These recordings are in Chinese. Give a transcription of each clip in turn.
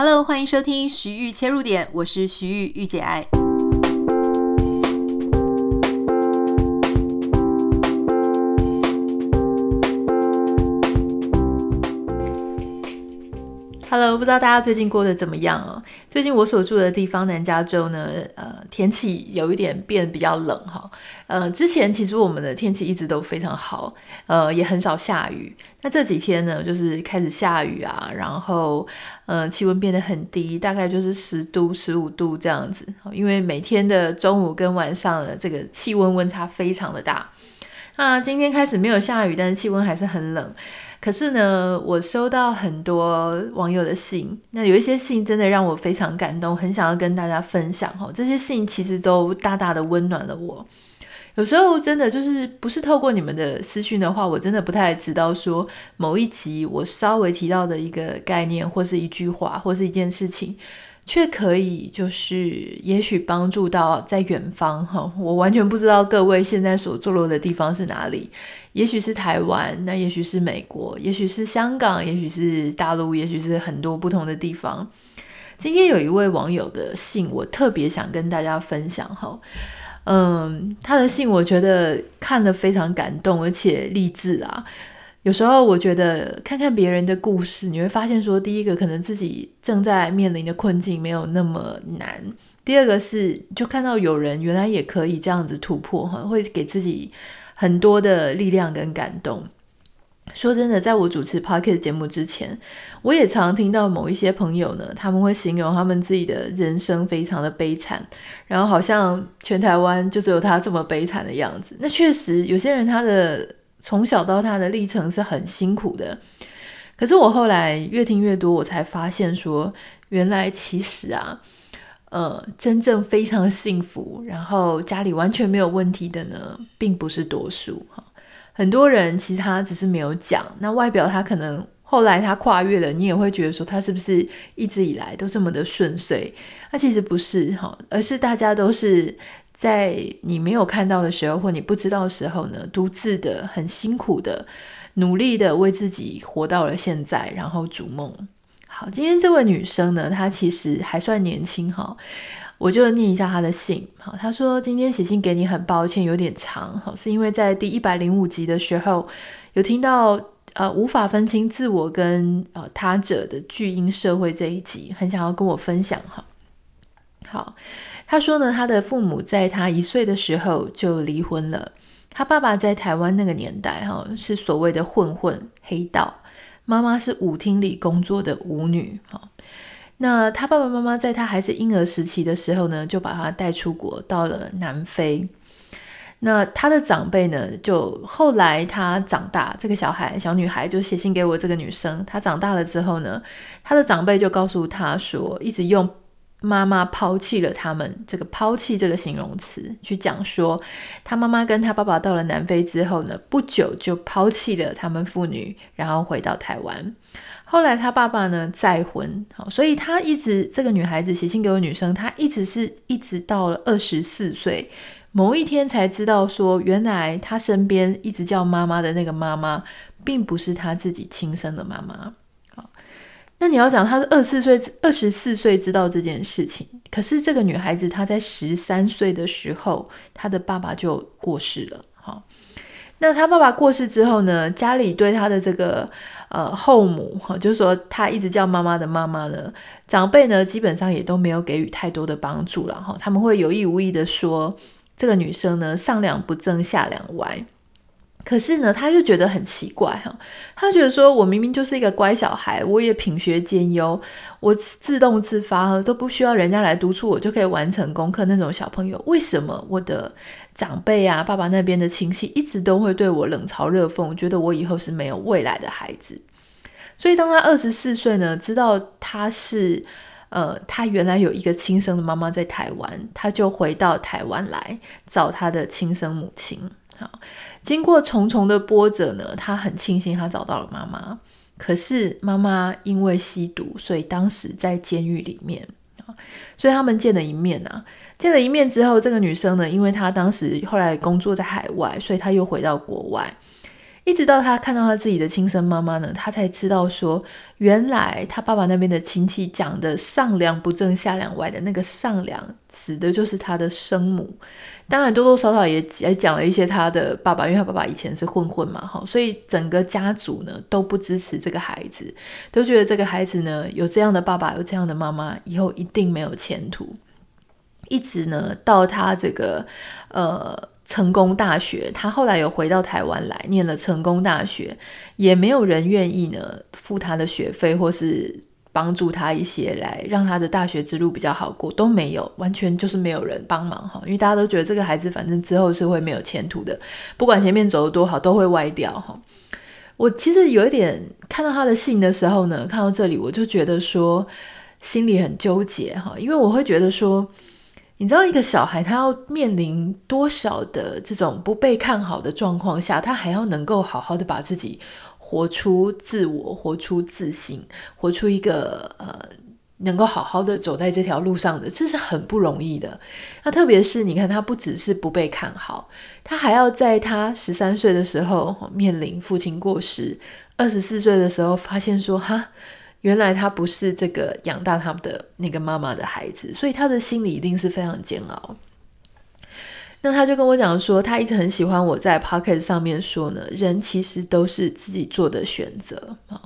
Hello，欢迎收听徐玉切入点，我是徐玉玉姐爱。Hello，不知道大家最近过得怎么样哦？最近我所住的地方南加州呢，呃，天气有一点变比较冷哈。呃，之前其实我们的天气一直都非常好，呃，也很少下雨。那这几天呢，就是开始下雨啊，然后呃，气温变得很低，大概就是十度、十五度这样子。因为每天的中午跟晚上的这个气温温差非常的大。那今天开始没有下雨，但是气温还是很冷。可是呢，我收到很多网友的信，那有一些信真的让我非常感动，很想要跟大家分享哦。这些信其实都大大的温暖了我。有时候真的就是不是透过你们的私讯的话，我真的不太知道说某一集我稍微提到的一个概念，或是一句话，或是一件事情。却可以，就是也许帮助到在远方哈，我完全不知道各位现在所坐落的地方是哪里，也许是台湾，那也许是美国，也许是香港，也许是大陆，也许是很多不同的地方。今天有一位网友的信，我特别想跟大家分享哈，嗯，他的信我觉得看了非常感动，而且励志啊。有时候我觉得看看别人的故事，你会发现说，第一个可能自己正在面临的困境没有那么难；第二个是就看到有人原来也可以这样子突破，会给自己很多的力量跟感动。说真的，在我主持 Podcast 节目之前，我也常听到某一些朋友呢，他们会形容他们自己的人生非常的悲惨，然后好像全台湾就只有他这么悲惨的样子。那确实，有些人他的。从小到大的历程是很辛苦的，可是我后来越听越多，我才发现说，原来其实啊，呃，真正非常幸福，然后家里完全没有问题的呢，并不是多数哈。很多人其实他只是没有讲，那外表他可能后来他跨越了，你也会觉得说他是不是一直以来都这么的顺遂？那其实不是哈，而是大家都是。在你没有看到的时候，或你不知道的时候呢，独自的、很辛苦的、努力的为自己活到了现在，然后逐梦。好，今天这位女生呢，她其实还算年轻哈，我就念一下他的信。好，他说今天写信给你，很抱歉有点长好，是因为在第一百零五集的时候有听到呃无法分清自我跟呃他者的巨婴社会这一集，很想要跟我分享哈。好。他说呢，他的父母在他一岁的时候就离婚了。他爸爸在台湾那个年代，哈，是所谓的混混黑道。妈妈是舞厅里工作的舞女，哈。那他爸爸妈妈在他还是婴儿时期的时候呢，就把他带出国，到了南非。那他的长辈呢，就后来他长大，这个小孩小女孩就写信给我这个女生。她长大了之后呢，他的长辈就告诉他说，一直用。妈妈抛弃了他们，这个“抛弃”这个形容词去讲说，他妈妈跟他爸爸到了南非之后呢，不久就抛弃了他们父女，然后回到台湾。后来他爸爸呢再婚，好，所以他一直这个女孩子写信给我女生，她一直是一直到了二十四岁，某一天才知道说，原来她身边一直叫妈妈的那个妈妈，并不是她自己亲生的妈妈。好那你要讲，她是二十四岁，二十四岁知道这件事情。可是这个女孩子她在十三岁的时候，她的爸爸就过世了。好，那她爸爸过世之后呢，家里对她的这个呃后母，哈，就是说她一直叫妈妈的妈妈呢，长辈呢基本上也都没有给予太多的帮助了。哈，他们会有意无意的说，这个女生呢上梁不正下梁歪。可是呢，他又觉得很奇怪哈，他觉得说，我明明就是一个乖小孩，我也品学兼优，我自动自发都不需要人家来督促，我就可以完成功课那种小朋友，为什么我的长辈啊，爸爸那边的亲戚一直都会对我冷嘲热讽，觉得我以后是没有未来的孩子？所以当他二十四岁呢，知道他是呃，他原来有一个亲生的妈妈在台湾，他就回到台湾来找他的亲生母亲。好。经过重重的波折呢，他很庆幸他找到了妈妈。可是妈妈因为吸毒，所以当时在监狱里面啊，所以他们见了一面啊。见了一面之后，这个女生呢，因为她当时后来工作在海外，所以她又回到国外。一直到他看到他自己的亲生妈妈呢，他才知道说，原来他爸爸那边的亲戚讲的上梁不正下梁歪的那个上梁，指的就是他的生母。当然多多少少也也讲了一些他的爸爸，因为他爸爸以前是混混嘛，哈，所以整个家族呢都不支持这个孩子，都觉得这个孩子呢有这样的爸爸，有这样的妈妈，以后一定没有前途。一直呢到他这个呃。成功大学，他后来有回到台湾来念了成功大学，也没有人愿意呢付他的学费，或是帮助他一些来让他的大学之路比较好过，都没有，完全就是没有人帮忙哈，因为大家都觉得这个孩子反正之后是会没有前途的，不管前面走得多好，都会歪掉哈。我其实有一点看到他的信的时候呢，看到这里我就觉得说心里很纠结哈，因为我会觉得说。你知道一个小孩他要面临多少的这种不被看好的状况下，他还要能够好好的把自己活出自我，活出自信，活出一个呃能够好好的走在这条路上的，这是很不容易的。那特别是你看，他不只是不被看好，他还要在他十三岁的时候面临父亲过世，二十四岁的时候发现说哈。原来他不是这个养大他们的那个妈妈的孩子，所以他的心里一定是非常煎熬。那他就跟我讲说，他一直很喜欢我在 Pocket 上面说呢，人其实都是自己做的选择啊。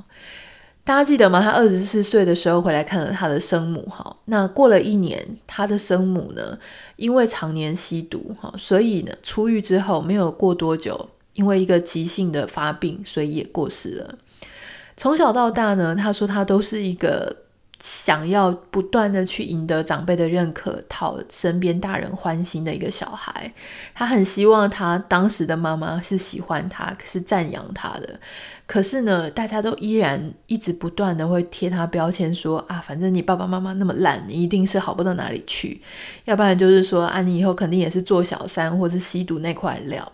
大家记得吗？他二十四岁的时候回来看了他的生母哈，那过了一年，他的生母呢，因为常年吸毒哈，所以呢，出狱之后没有过多久，因为一个急性的发病，所以也过世了。从小到大呢，他说他都是一个想要不断的去赢得长辈的认可、讨身边大人欢心的一个小孩。他很希望他当时的妈妈是喜欢他，是赞扬他的。可是呢，大家都依然一直不断的会贴他标签说，说啊，反正你爸爸妈妈那么烂，你一定是好不到哪里去。要不然就是说啊，你以后肯定也是做小三或是吸毒那块料。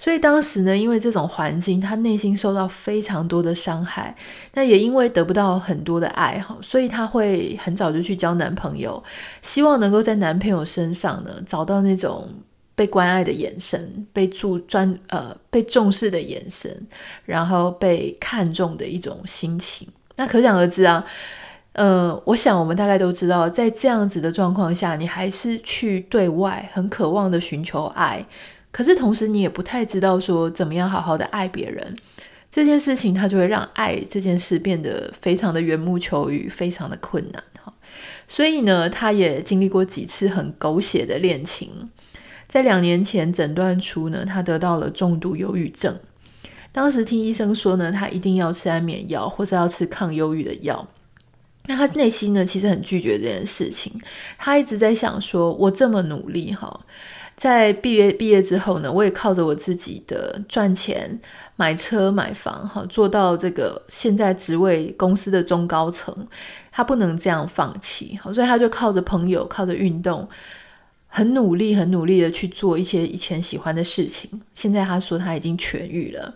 所以当时呢，因为这种环境，他内心受到非常多的伤害。那也因为得不到很多的爱哈，所以他会很早就去交男朋友，希望能够在男朋友身上呢找到那种被关爱的眼神，被注专呃被重视的眼神，然后被看重的一种心情。那可想而知啊，呃，我想我们大概都知道，在这样子的状况下，你还是去对外很渴望的寻求爱。可是同时，你也不太知道说怎么样好好的爱别人这件事情，它就会让爱这件事变得非常的缘木求鱼，非常的困难哈。所以呢，他也经历过几次很狗血的恋情，在两年前诊断出呢，他得到了重度忧郁症。当时听医生说呢，他一定要吃安眠药或者要吃抗忧郁的药。那他内心呢，其实很拒绝这件事情。他一直在想说，我这么努力哈。在毕业毕业之后呢，我也靠着我自己的赚钱买车买房，哈，做到这个现在职位公司的中高层。他不能这样放弃，好，所以他就靠着朋友，靠着运动，很努力，很努力的去做一些以前喜欢的事情。现在他说他已经痊愈了。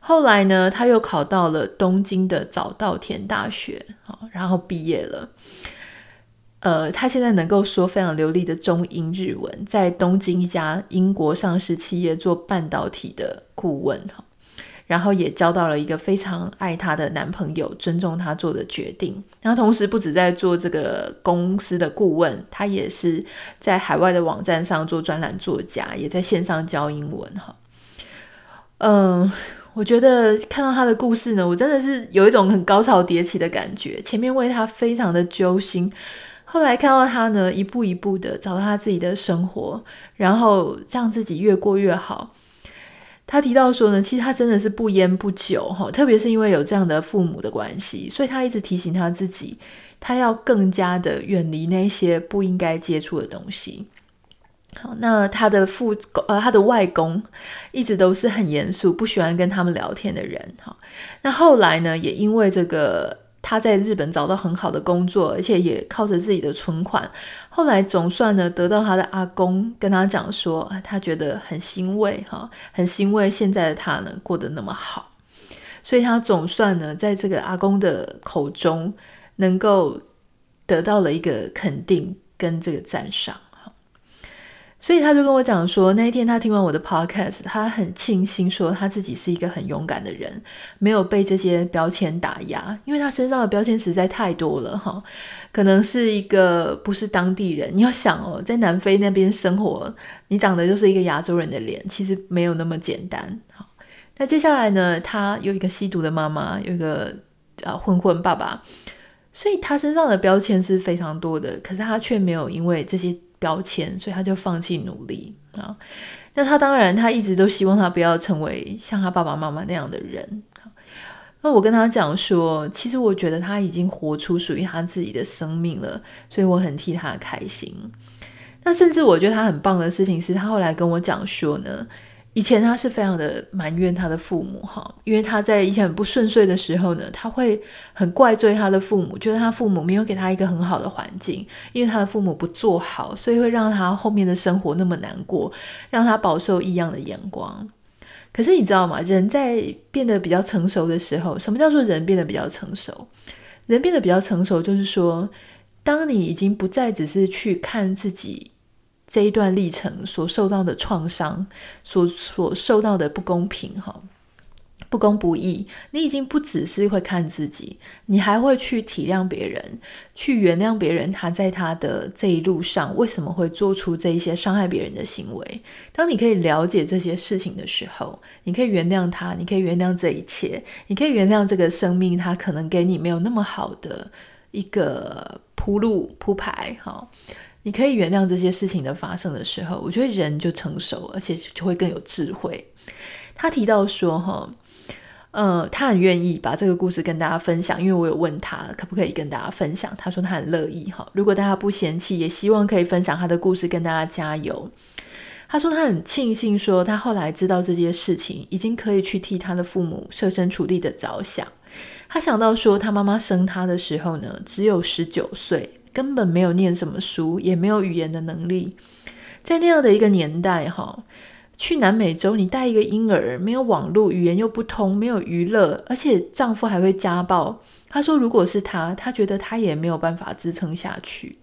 后来呢，他又考到了东京的早稻田大学，好，然后毕业了。呃，他现在能够说非常流利的中英日文，在东京一家英国上市企业做半导体的顾问哈，然后也交到了一个非常爱他的男朋友，尊重他做的决定。然后同时不止在做这个公司的顾问，他也是在海外的网站上做专栏作家，也在线上教英文哈。嗯，我觉得看到他的故事呢，我真的是有一种很高潮迭起的感觉。前面为他非常的揪心。后来看到他呢，一步一步的找到他自己的生活，然后让自己越过越好。他提到说呢，其实他真的是不烟不酒哈，特别是因为有这样的父母的关系，所以他一直提醒他自己，他要更加的远离那些不应该接触的东西。好，那他的父呃，他的外公一直都是很严肃，不喜欢跟他们聊天的人。哈，那后来呢，也因为这个。他在日本找到很好的工作，而且也靠着自己的存款，后来总算呢得到他的阿公跟他讲说，他觉得很欣慰哈，很欣慰现在的他呢过得那么好，所以他总算呢在这个阿公的口中能够得到了一个肯定跟这个赞赏。所以他就跟我讲说，那一天他听完我的 podcast，他很庆幸说他自己是一个很勇敢的人，没有被这些标签打压，因为他身上的标签实在太多了哈。可能是一个不是当地人，你要想哦，在南非那边生活，你长得就是一个亚洲人的脸，其实没有那么简单。好，那接下来呢，他有一个吸毒的妈妈，有一个啊混混爸爸，所以他身上的标签是非常多的，可是他却没有因为这些。标签，所以他就放弃努力啊。那他当然，他一直都希望他不要成为像他爸爸妈妈那样的人。那我跟他讲说，其实我觉得他已经活出属于他自己的生命了，所以我很替他开心。那甚至我觉得他很棒的事情是，他后来跟我讲说呢。以前他是非常的埋怨他的父母哈，因为他在以前很不顺遂的时候呢，他会很怪罪他的父母，觉得他父母没有给他一个很好的环境，因为他的父母不做好，所以会让他后面的生活那么难过，让他饱受异样的眼光。可是你知道吗？人在变得比较成熟的时候，什么叫做人变得比较成熟？人变得比较成熟，就是说，当你已经不再只是去看自己。这一段历程所受到的创伤，所所受到的不公平，哈，不公不义，你已经不只是会看自己，你还会去体谅别人，去原谅别人。他在他的这一路上为什么会做出这一些伤害别人的行为？当你可以了解这些事情的时候，你可以原谅他，你可以原谅这一切，你可以原谅这个生命，他可能给你没有那么好的一个铺路铺排，哈。你可以原谅这些事情的发生的时候，我觉得人就成熟，而且就会更有智慧。他提到说，哈，呃，他很愿意把这个故事跟大家分享，因为我有问他可不可以跟大家分享，他说他很乐意，哈，如果大家不嫌弃，也希望可以分享他的故事跟大家加油。他说他很庆幸，说他后来知道这件事情，已经可以去替他的父母设身处地的着想。他想到说，他妈妈生他的时候呢，只有十九岁。根本没有念什么书，也没有语言的能力，在那样的一个年代，哈，去南美洲，你带一个婴儿，没有网络，语言又不通，没有娱乐，而且丈夫还会家暴。他说，如果是他，他觉得他也没有办法支撑下去。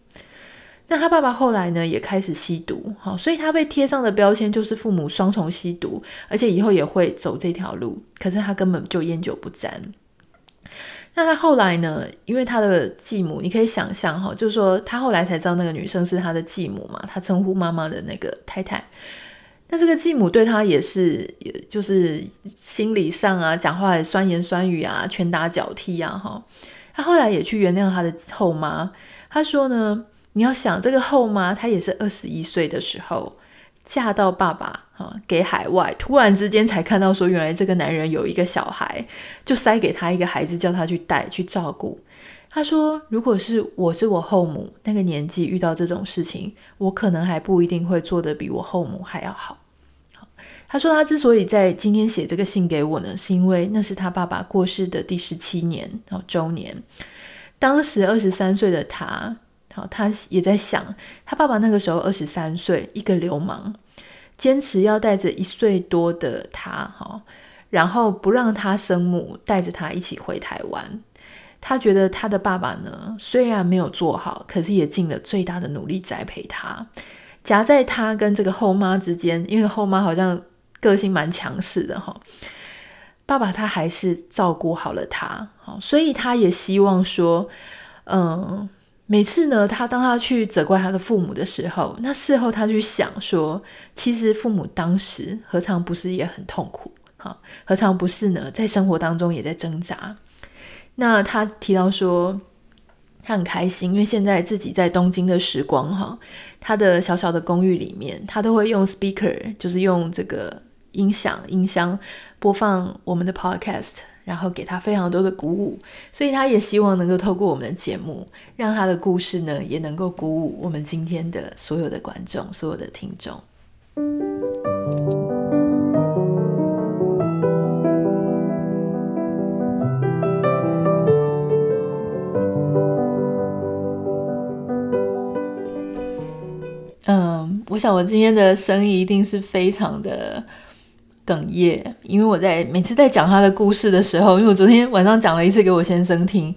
那他爸爸后来呢，也开始吸毒，哈，所以他被贴上的标签就是父母双重吸毒，而且以后也会走这条路。可是他根本就烟酒不沾。那他后来呢？因为他的继母，你可以想象哈，就是说他后来才知道那个女生是他的继母嘛，他称呼妈妈的那个太太。那这个继母对他也是，也就是心理上啊，讲话也酸言酸语啊，拳打脚踢啊，哈。他后来也去原谅他的后妈。他说呢，你要想这个后妈，她也是二十一岁的时候。嫁到爸爸啊，给海外，突然之间才看到说，原来这个男人有一个小孩，就塞给他一个孩子，叫他去带去照顾。他说，如果是我是我后母那个年纪遇到这种事情，我可能还不一定会做得比我后母还要好。他说，他之所以在今天写这个信给我呢，是因为那是他爸爸过世的第十七年啊周年，当时二十三岁的他。好，他也在想，他爸爸那个时候二十三岁，一个流氓，坚持要带着一岁多的他，哈，然后不让他生母带着他一起回台湾。他觉得他的爸爸呢，虽然没有做好，可是也尽了最大的努力栽培他。夹在他跟这个后妈之间，因为后妈好像个性蛮强势的，哈，爸爸他还是照顾好了他，好，所以他也希望说，嗯。每次呢，他当他去责怪他的父母的时候，那事后他去想说，其实父母当时何尝不是也很痛苦？哈，何尝不是呢？在生活当中也在挣扎。那他提到说，他很开心，因为现在自己在东京的时光，哈，他的小小的公寓里面，他都会用 speaker，就是用这个音响音箱播放我们的 podcast。然后给他非常多的鼓舞，所以他也希望能够透过我们的节目，让他的故事呢也能够鼓舞我们今天的所有的观众、所有的听众。嗯，我想我今天的声音一定是非常的。哽咽，因为我在每次在讲他的故事的时候，因为我昨天晚上讲了一次给我先生听，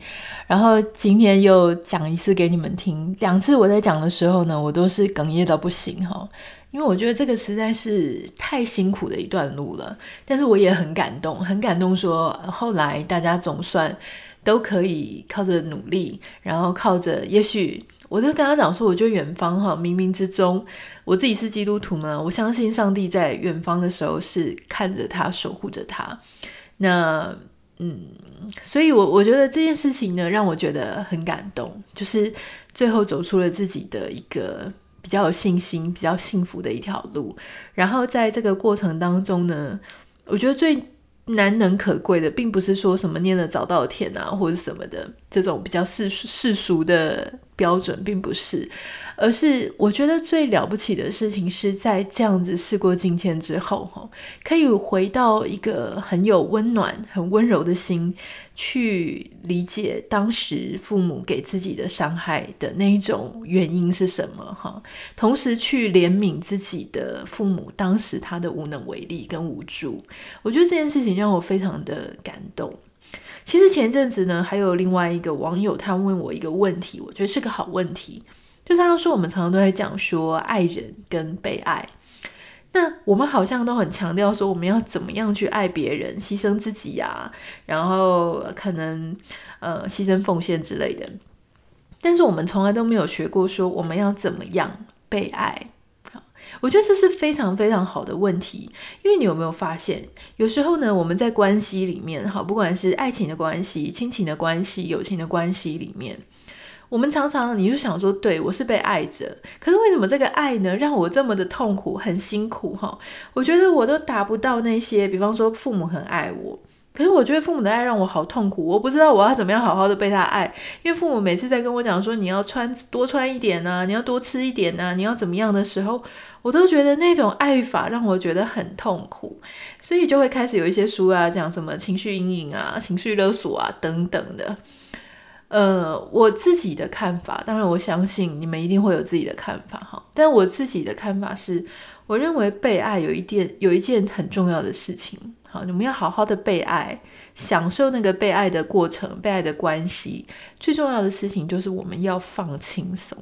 然后今天又讲一次给你们听，两次我在讲的时候呢，我都是哽咽到不行哈，因为我觉得这个实在是太辛苦的一段路了，但是我也很感动，很感动说后来大家总算都可以靠着努力，然后靠着也许。我就跟他讲说，我觉得远方哈，冥冥之中，我自己是基督徒嘛，我相信上帝在远方的时候是看着他，守护着他。那嗯，所以我我觉得这件事情呢，让我觉得很感动，就是最后走出了自己的一个比较有信心、比较幸福的一条路。然后在这个过程当中呢，我觉得最难能可贵的，并不是说什么念了早稻田啊，或者什么的这种比较世世俗的标准，并不是，而是我觉得最了不起的事情是在这样子事过境迁之后，可以回到一个很有温暖、很温柔的心。去理解当时父母给自己的伤害的那一种原因是什么哈，同时去怜悯自己的父母当时他的无能为力跟无助，我觉得这件事情让我非常的感动。其实前阵子呢，还有另外一个网友他问我一个问题，我觉得是个好问题，就是他说我们常常都在讲说爱人跟被爱。那我们好像都很强调说，我们要怎么样去爱别人，牺牲自己呀、然后可能呃牺牲奉献之类的。但是我们从来都没有学过说我们要怎么样被爱。我觉得这是非常非常好的问题，因为你有没有发现，有时候呢，我们在关系里面，好，不管是爱情的关系、亲情的关系、友情的关系里面。我们常常，你就想说，对，我是被爱着，可是为什么这个爱呢，让我这么的痛苦，很辛苦哈？我觉得我都达不到那些，比方说父母很爱我，可是我觉得父母的爱让我好痛苦，我不知道我要怎么样好好的被他爱，因为父母每次在跟我讲说，你要穿多穿一点啊，你要多吃一点啊，你要怎么样的时候，我都觉得那种爱法让我觉得很痛苦，所以就会开始有一些书啊，讲什么情绪阴影啊、情绪勒索啊等等的。呃，我自己的看法，当然我相信你们一定会有自己的看法哈。但我自己的看法是，我认为被爱有一件有一件很重要的事情，好，你们要好好的被爱，享受那个被爱的过程，被爱的关系。最重要的事情就是我们要放轻松，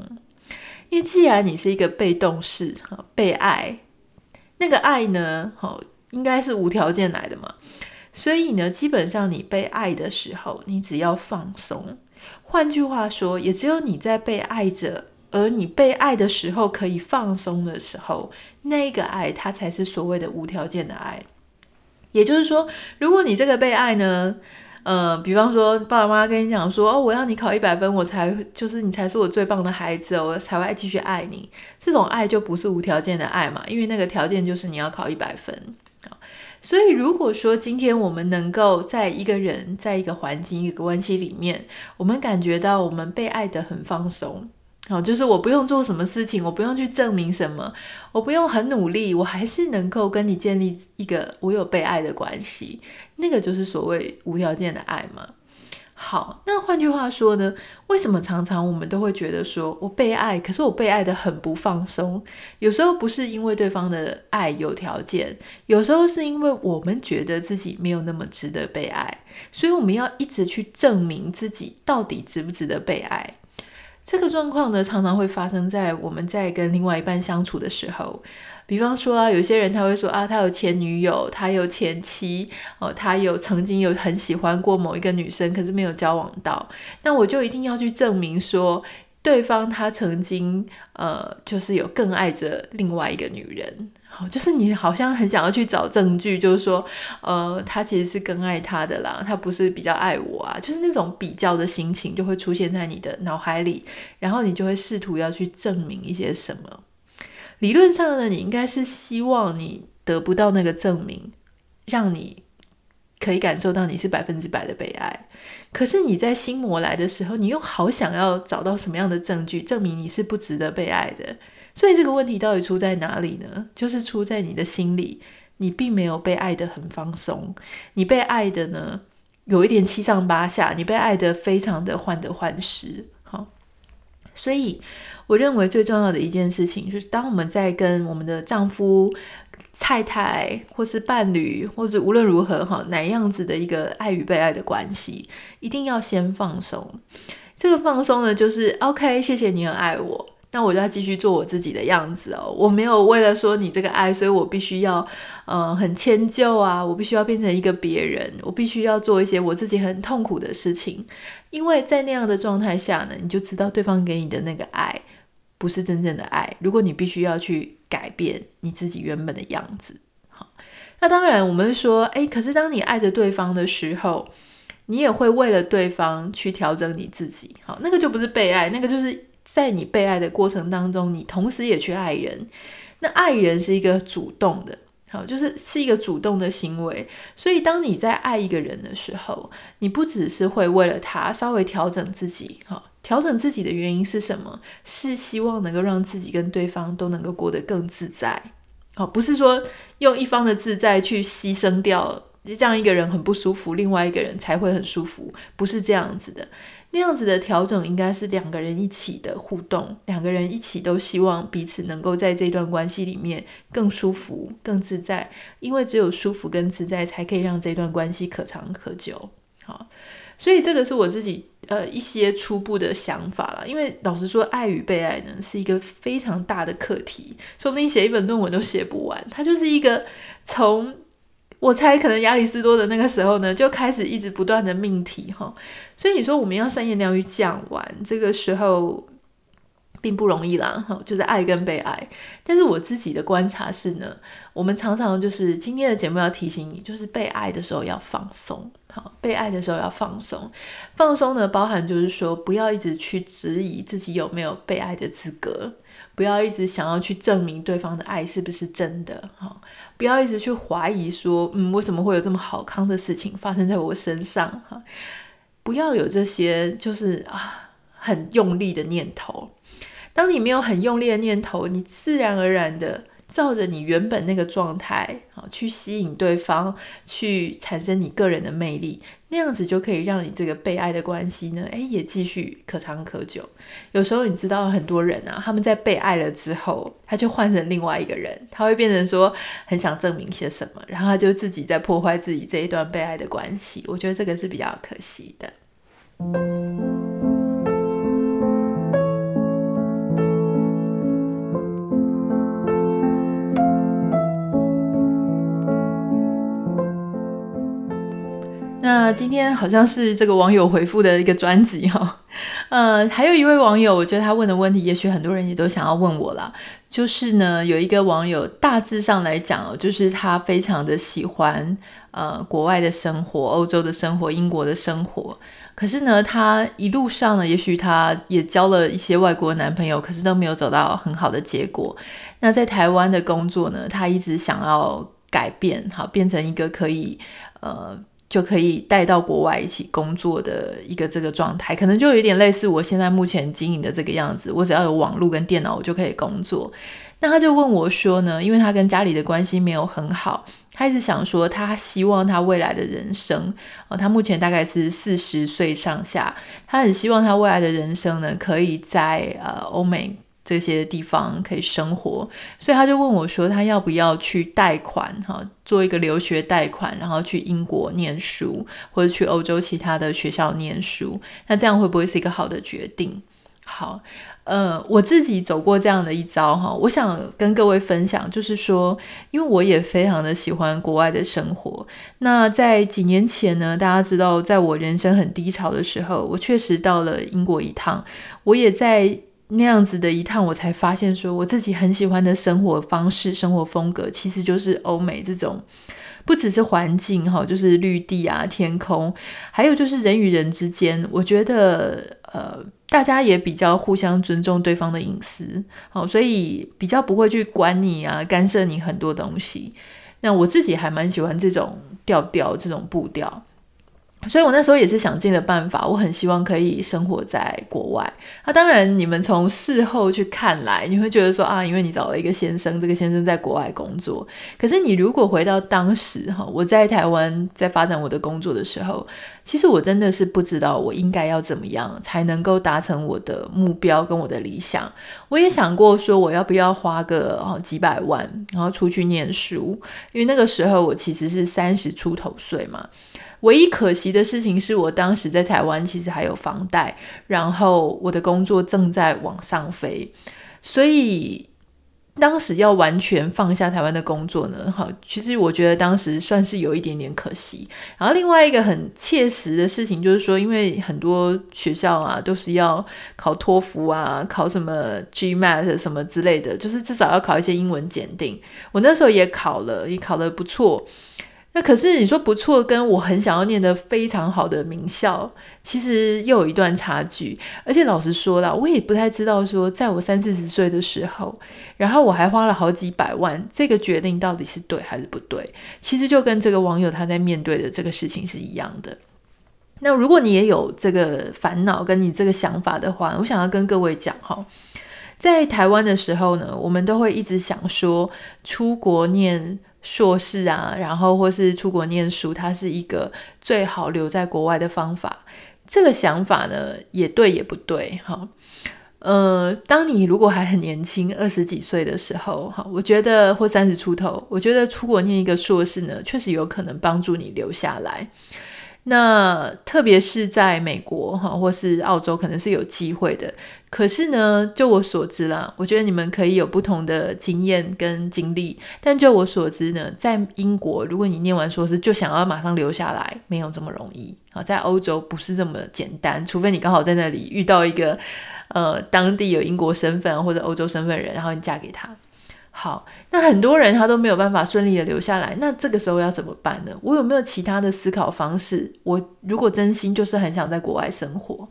因为既然你是一个被动式哈，被爱，那个爱呢，好，应该是无条件来的嘛。所以呢，基本上你被爱的时候，你只要放松。换句话说，也只有你在被爱着，而你被爱的时候可以放松的时候，那个爱它才是所谓的无条件的爱。也就是说，如果你这个被爱呢，呃，比方说爸爸妈妈跟你讲说，哦，我要你考一百分，我才就是你才是我最棒的孩子，我才会继续爱你。这种爱就不是无条件的爱嘛，因为那个条件就是你要考一百分。所以，如果说今天我们能够在一个人、在一个环境、一个关系里面，我们感觉到我们被爱的很放松，好，就是我不用做什么事情，我不用去证明什么，我不用很努力，我还是能够跟你建立一个我有被爱的关系，那个就是所谓无条件的爱嘛。好，那换句话说呢，为什么常常我们都会觉得说我被爱，可是我被爱得很不放松？有时候不是因为对方的爱有条件，有时候是因为我们觉得自己没有那么值得被爱，所以我们要一直去证明自己到底值不值得被爱。这个状况呢，常常会发生在我们在跟另外一半相处的时候。比方说啊，有些人他会说啊，他有前女友，他有前妻，哦，他有曾经有很喜欢过某一个女生，可是没有交往到，那我就一定要去证明说，对方他曾经呃，就是有更爱着另外一个女人，好，就是你好像很想要去找证据，就是说，呃，他其实是更爱他的啦，他不是比较爱我啊，就是那种比较的心情就会出现在你的脑海里，然后你就会试图要去证明一些什么。理论上呢，你应该是希望你得不到那个证明，让你可以感受到你是百分之百的被爱。可是你在心魔来的时候，你又好想要找到什么样的证据证明你是不值得被爱的。所以这个问题到底出在哪里呢？就是出在你的心里，你并没有被爱得很放松，你被爱的呢有一点七上八下，你被爱得非常的患得患失。所以。我认为最重要的一件事情，就是当我们在跟我们的丈夫、太太或是伴侣，或者无论如何哈，哪样子的一个爱与被爱的关系，一定要先放松。这个放松呢，就是 OK，谢谢你很爱我，那我就要继续做我自己的样子哦。我没有为了说你这个爱，所以我必须要呃很迁就啊，我必须要变成一个别人，我必须要做一些我自己很痛苦的事情。因为在那样的状态下呢，你就知道对方给你的那个爱不是真正的爱。如果你必须要去改变你自己原本的样子，好，那当然我们说，诶，可是当你爱着对方的时候，你也会为了对方去调整你自己，好，那个就不是被爱，那个就是在你被爱的过程当中，你同时也去爱人。那爱人是一个主动的，好，就是是一个主动的行为。所以当你在爱一个人的时候，你不只是会为了他稍微调整自己，好，调整自己的原因是什么？是希望能够让自己跟对方都能够过得更自在，好，不是说用一方的自在去牺牲掉。这样一个人很不舒服，另外一个人才会很舒服，不是这样子的。那样子的调整应该是两个人一起的互动，两个人一起都希望彼此能够在这段关系里面更舒服、更自在，因为只有舒服跟自在，才可以让这段关系可长可久。好，所以这个是我自己呃一些初步的想法啦。因为老实说，爱与被爱呢是一个非常大的课题，说不定写一本论文都写不完。它就是一个从我猜可能亚里士多的那个时候呢，就开始一直不断的命题哈，所以你说我们要三言两语讲完，这个时候并不容易啦哈，就是爱跟被爱。但是我自己的观察是呢，我们常常就是今天的节目要提醒你，就是被爱的时候要放松，好，被爱的时候要放松，放松呢包含就是说不要一直去质疑自己有没有被爱的资格。不要一直想要去证明对方的爱是不是真的哈，不要一直去怀疑说，嗯，为什么会有这么好康的事情发生在我身上哈？不要有这些就是啊很用力的念头。当你没有很用力的念头，你自然而然的。照着你原本那个状态啊，去吸引对方，去产生你个人的魅力，那样子就可以让你这个被爱的关系呢，诶，也继续可长可久。有时候你知道很多人啊，他们在被爱了之后，他就换成另外一个人，他会变成说很想证明些什么，然后他就自己在破坏自己这一段被爱的关系。我觉得这个是比较可惜的。那今天好像是这个网友回复的一个专辑哈，呃，还有一位网友，我觉得他问的问题，也许很多人也都想要问我啦。就是呢，有一个网友大致上来讲，就是他非常的喜欢呃国外的生活，欧洲的生活，英国的生活。可是呢，他一路上呢，也许他也交了一些外国男朋友，可是都没有走到很好的结果。那在台湾的工作呢，他一直想要改变，好，变成一个可以呃。就可以带到国外一起工作的一个这个状态，可能就有点类似我现在目前经营的这个样子。我只要有网络跟电脑，我就可以工作。那他就问我说呢，因为他跟家里的关系没有很好，他一直想说他希望他未来的人生，哦，他目前大概是四十岁上下，他很希望他未来的人生呢，可以在呃欧美。这些地方可以生活，所以他就问我说，他要不要去贷款，哈，做一个留学贷款，然后去英国念书，或者去欧洲其他的学校念书，那这样会不会是一个好的决定？好，呃，我自己走过这样的一遭，哈，我想跟各位分享，就是说，因为我也非常的喜欢国外的生活。那在几年前呢，大家知道，在我人生很低潮的时候，我确实到了英国一趟，我也在。那样子的一趟，我才发现说，我自己很喜欢的生活方式、生活风格，其实就是欧美这种，不只是环境哈，就是绿地啊、天空，还有就是人与人之间，我觉得呃，大家也比较互相尊重对方的隐私，好，所以比较不会去管你啊、干涉你很多东西。那我自己还蛮喜欢这种调调、这种步调。所以我那时候也是想尽了办法，我很希望可以生活在国外。那当然，你们从事后去看来，你会觉得说啊，因为你找了一个先生，这个先生在国外工作。可是你如果回到当时哈，我在台湾在发展我的工作的时候，其实我真的是不知道我应该要怎么样才能够达成我的目标跟我的理想。我也想过说我要不要花个哦几百万，然后出去念书，因为那个时候我其实是三十出头岁嘛。唯一可惜的事情是我当时在台湾其实还有房贷，然后我的工作正在往上飞，所以。当时要完全放下台湾的工作呢，好，其实我觉得当时算是有一点点可惜。然后另外一个很切实的事情就是说，因为很多学校啊都是要考托福啊，考什么 GMAT 什么之类的，就是至少要考一些英文检定。我那时候也考了，也考得不错。那可是你说不错，跟我很想要念的非常好的名校，其实又有一段差距。而且老实说了，我也不太知道说，在我三四十岁的时候，然后我还花了好几百万，这个决定到底是对还是不对？其实就跟这个网友他在面对的这个事情是一样的。那如果你也有这个烦恼，跟你这个想法的话，我想要跟各位讲哈，在台湾的时候呢，我们都会一直想说出国念。硕士啊，然后或是出国念书，它是一个最好留在国外的方法。这个想法呢，也对也不对。哈，呃，当你如果还很年轻，二十几岁的时候，哈，我觉得或三十出头，我觉得出国念一个硕士呢，确实有可能帮助你留下来。那特别是在美国哈，或是澳洲，可能是有机会的。可是呢，就我所知啦，我觉得你们可以有不同的经验跟经历。但就我所知呢，在英国，如果你念完硕士就想要马上留下来，没有这么容易啊。在欧洲不是这么简单，除非你刚好在那里遇到一个呃当地有英国身份或者欧洲身份人，然后你嫁给他。好，那很多人他都没有办法顺利的留下来，那这个时候要怎么办呢？我有没有其他的思考方式？我如果真心就是很想在国外生活。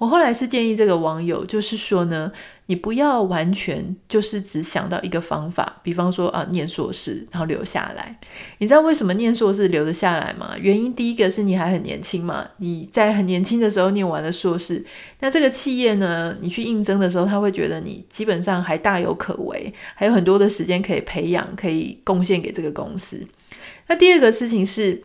我后来是建议这个网友，就是说呢，你不要完全就是只想到一个方法，比方说啊，念硕士然后留下来。你知道为什么念硕士留得下来吗？原因第一个是你还很年轻嘛，你在很年轻的时候念完了硕士，那这个企业呢，你去应征的时候，他会觉得你基本上还大有可为，还有很多的时间可以培养，可以贡献给这个公司。那第二个事情是，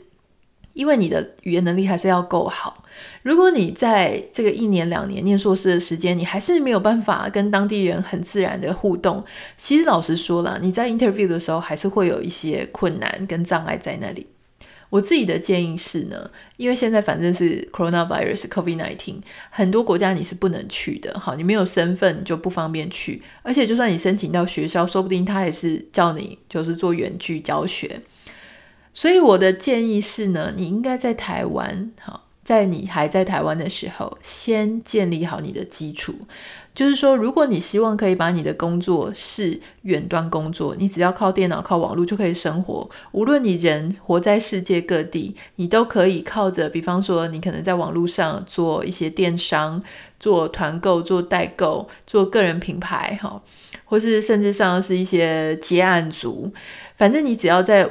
因为你的语言能力还是要够好。如果你在这个一年两年念硕士的时间，你还是没有办法跟当地人很自然的互动，其实老实说了，你在 interview 的时候还是会有一些困难跟障碍在那里。我自己的建议是呢，因为现在反正是 coronavirus COVID-19，很多国家你是不能去的，好，你没有身份就不方便去，而且就算你申请到学校，说不定他也是叫你就是做远距教学。所以我的建议是呢，你应该在台湾，好。在你还在台湾的时候，先建立好你的基础。就是说，如果你希望可以把你的工作是远端工作，你只要靠电脑、靠网络就可以生活。无论你人活在世界各地，你都可以靠着，比方说，你可能在网络上做一些电商、做团购、做代购、做个人品牌，哈，或是甚至上是一些接案族。反正你只要在。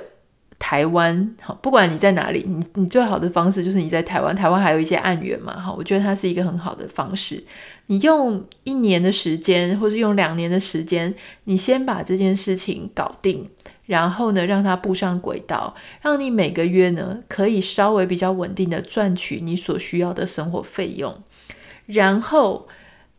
台湾好，不管你在哪里，你你最好的方式就是你在台湾。台湾还有一些案源嘛，哈，我觉得它是一个很好的方式。你用一年的时间，或是用两年的时间，你先把这件事情搞定，然后呢，让它步上轨道，让你每个月呢可以稍微比较稳定的赚取你所需要的生活费用，然后。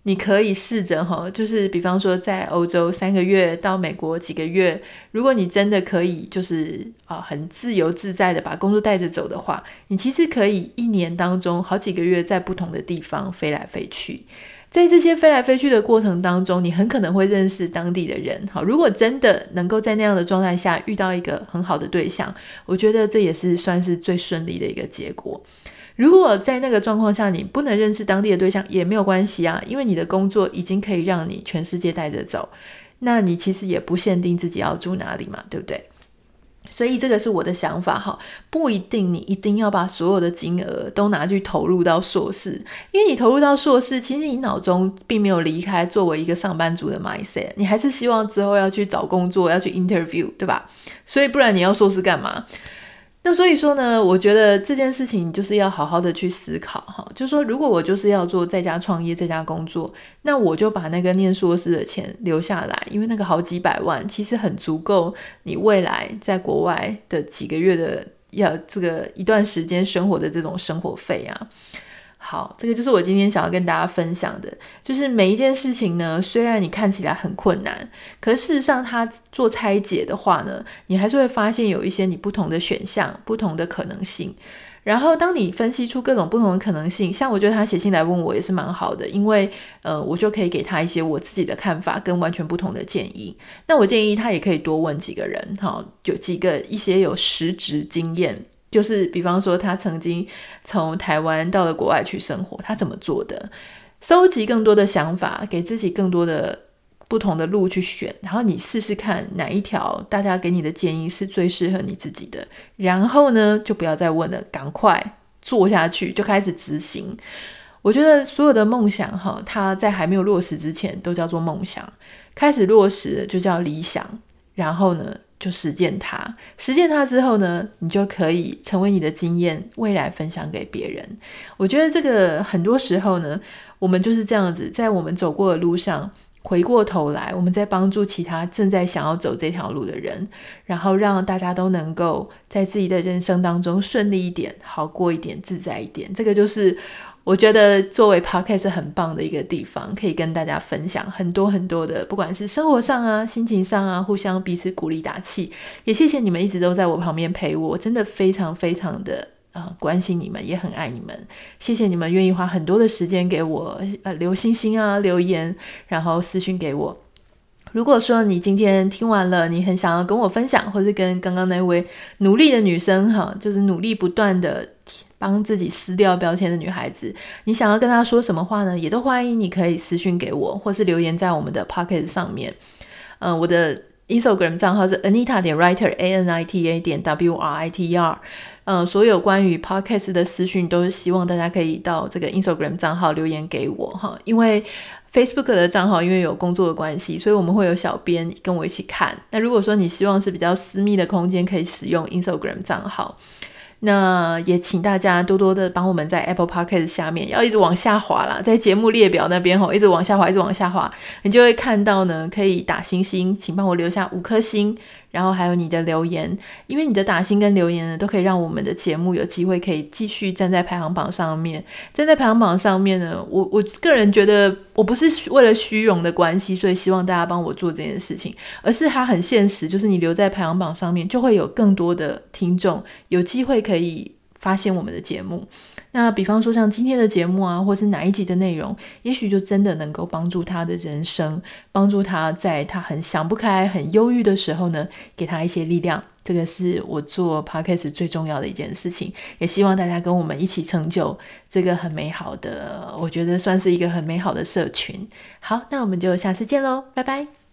你可以试着哈，就是比方说在欧洲三个月到美国几个月，如果你真的可以，就是啊很自由自在的把工作带着走的话，你其实可以一年当中好几个月在不同的地方飞来飞去，在这些飞来飞去的过程当中，你很可能会认识当地的人。好，如果真的能够在那样的状态下遇到一个很好的对象，我觉得这也是算是最顺利的一个结果。如果在那个状况下你不能认识当地的对象也没有关系啊，因为你的工作已经可以让你全世界带着走，那你其实也不限定自己要住哪里嘛，对不对？所以这个是我的想法哈，不一定你一定要把所有的金额都拿去投入到硕士，因为你投入到硕士，其实你脑中并没有离开作为一个上班族的 mindset，你还是希望之后要去找工作，要去 interview，对吧？所以不然你要硕士干嘛？那所以说呢，我觉得这件事情就是要好好的去思考哈，就是说，如果我就是要做在家创业、在家工作，那我就把那个念硕士的钱留下来，因为那个好几百万其实很足够你未来在国外的几个月的要这个一段时间生活的这种生活费啊。好，这个就是我今天想要跟大家分享的，就是每一件事情呢，虽然你看起来很困难，可事实上它做拆解的话呢，你还是会发现有一些你不同的选项、不同的可能性。然后当你分析出各种不同的可能性，像我觉得他写信来问我也是蛮好的，因为呃，我就可以给他一些我自己的看法跟完全不同的建议。那我建议他也可以多问几个人，哈，就几个一些有实职经验。就是比方说，他曾经从台湾到了国外去生活，他怎么做的？收集更多的想法，给自己更多的不同的路去选，然后你试试看哪一条大家给你的建议是最适合你自己的。然后呢，就不要再问了，赶快做下去，就开始执行。我觉得所有的梦想，哈，它在还没有落实之前都叫做梦想，开始落实就叫理想。然后呢，就实践它，实践它之后呢，你就可以成为你的经验，未来分享给别人。我觉得这个很多时候呢，我们就是这样子，在我们走过的路上，回过头来，我们在帮助其他正在想要走这条路的人，然后让大家都能够在自己的人生当中顺利一点，好过一点，自在一点。这个就是。我觉得作为 podcast 是很棒的一个地方，可以跟大家分享很多很多的，不管是生活上啊、心情上啊，互相彼此鼓励打气。也谢谢你们一直都在我旁边陪我，真的非常非常的啊、关心你们，也很爱你们。谢谢你们愿意花很多的时间给我呃留星星啊、留言，然后私讯给我。如果说你今天听完了，你很想要跟我分享，或是跟刚刚那位努力的女生哈，就是努力不断的。帮自己撕掉标签的女孩子，你想要跟她说什么话呢？也都欢迎你可以私讯给我，或是留言在我们的 Podcast 上面。嗯、我的 Instagram 账号是 Anita 点 Writer，A N I T A 点 W R I T E R。嗯、所有关于 Podcast 的私讯都是希望大家可以到这个 Instagram 账号留言给我哈，因为 Facebook 的账号因为有工作的关系，所以我们会有小编跟我一起看。那如果说你希望是比较私密的空间，可以使用 Instagram 账号。那也请大家多多的帮我们在 Apple Podcast 下面要一直往下滑啦，在节目列表那边吼，一直往下滑，一直往下滑，你就会看到呢，可以打星星，请帮我留下五颗星。然后还有你的留言，因为你的打新跟留言呢，都可以让我们的节目有机会可以继续站在排行榜上面。站在排行榜上面呢，我我个人觉得我不是为了虚荣的关系，所以希望大家帮我做这件事情，而是它很现实，就是你留在排行榜上面，就会有更多的听众有机会可以发现我们的节目。那比方说像今天的节目啊，或是哪一集的内容，也许就真的能够帮助他的人生，帮助他在他很想不开、很忧郁的时候呢，给他一些力量。这个是我做 podcast 最重要的一件事情，也希望大家跟我们一起成就这个很美好的，我觉得算是一个很美好的社群。好，那我们就下次见喽，拜拜。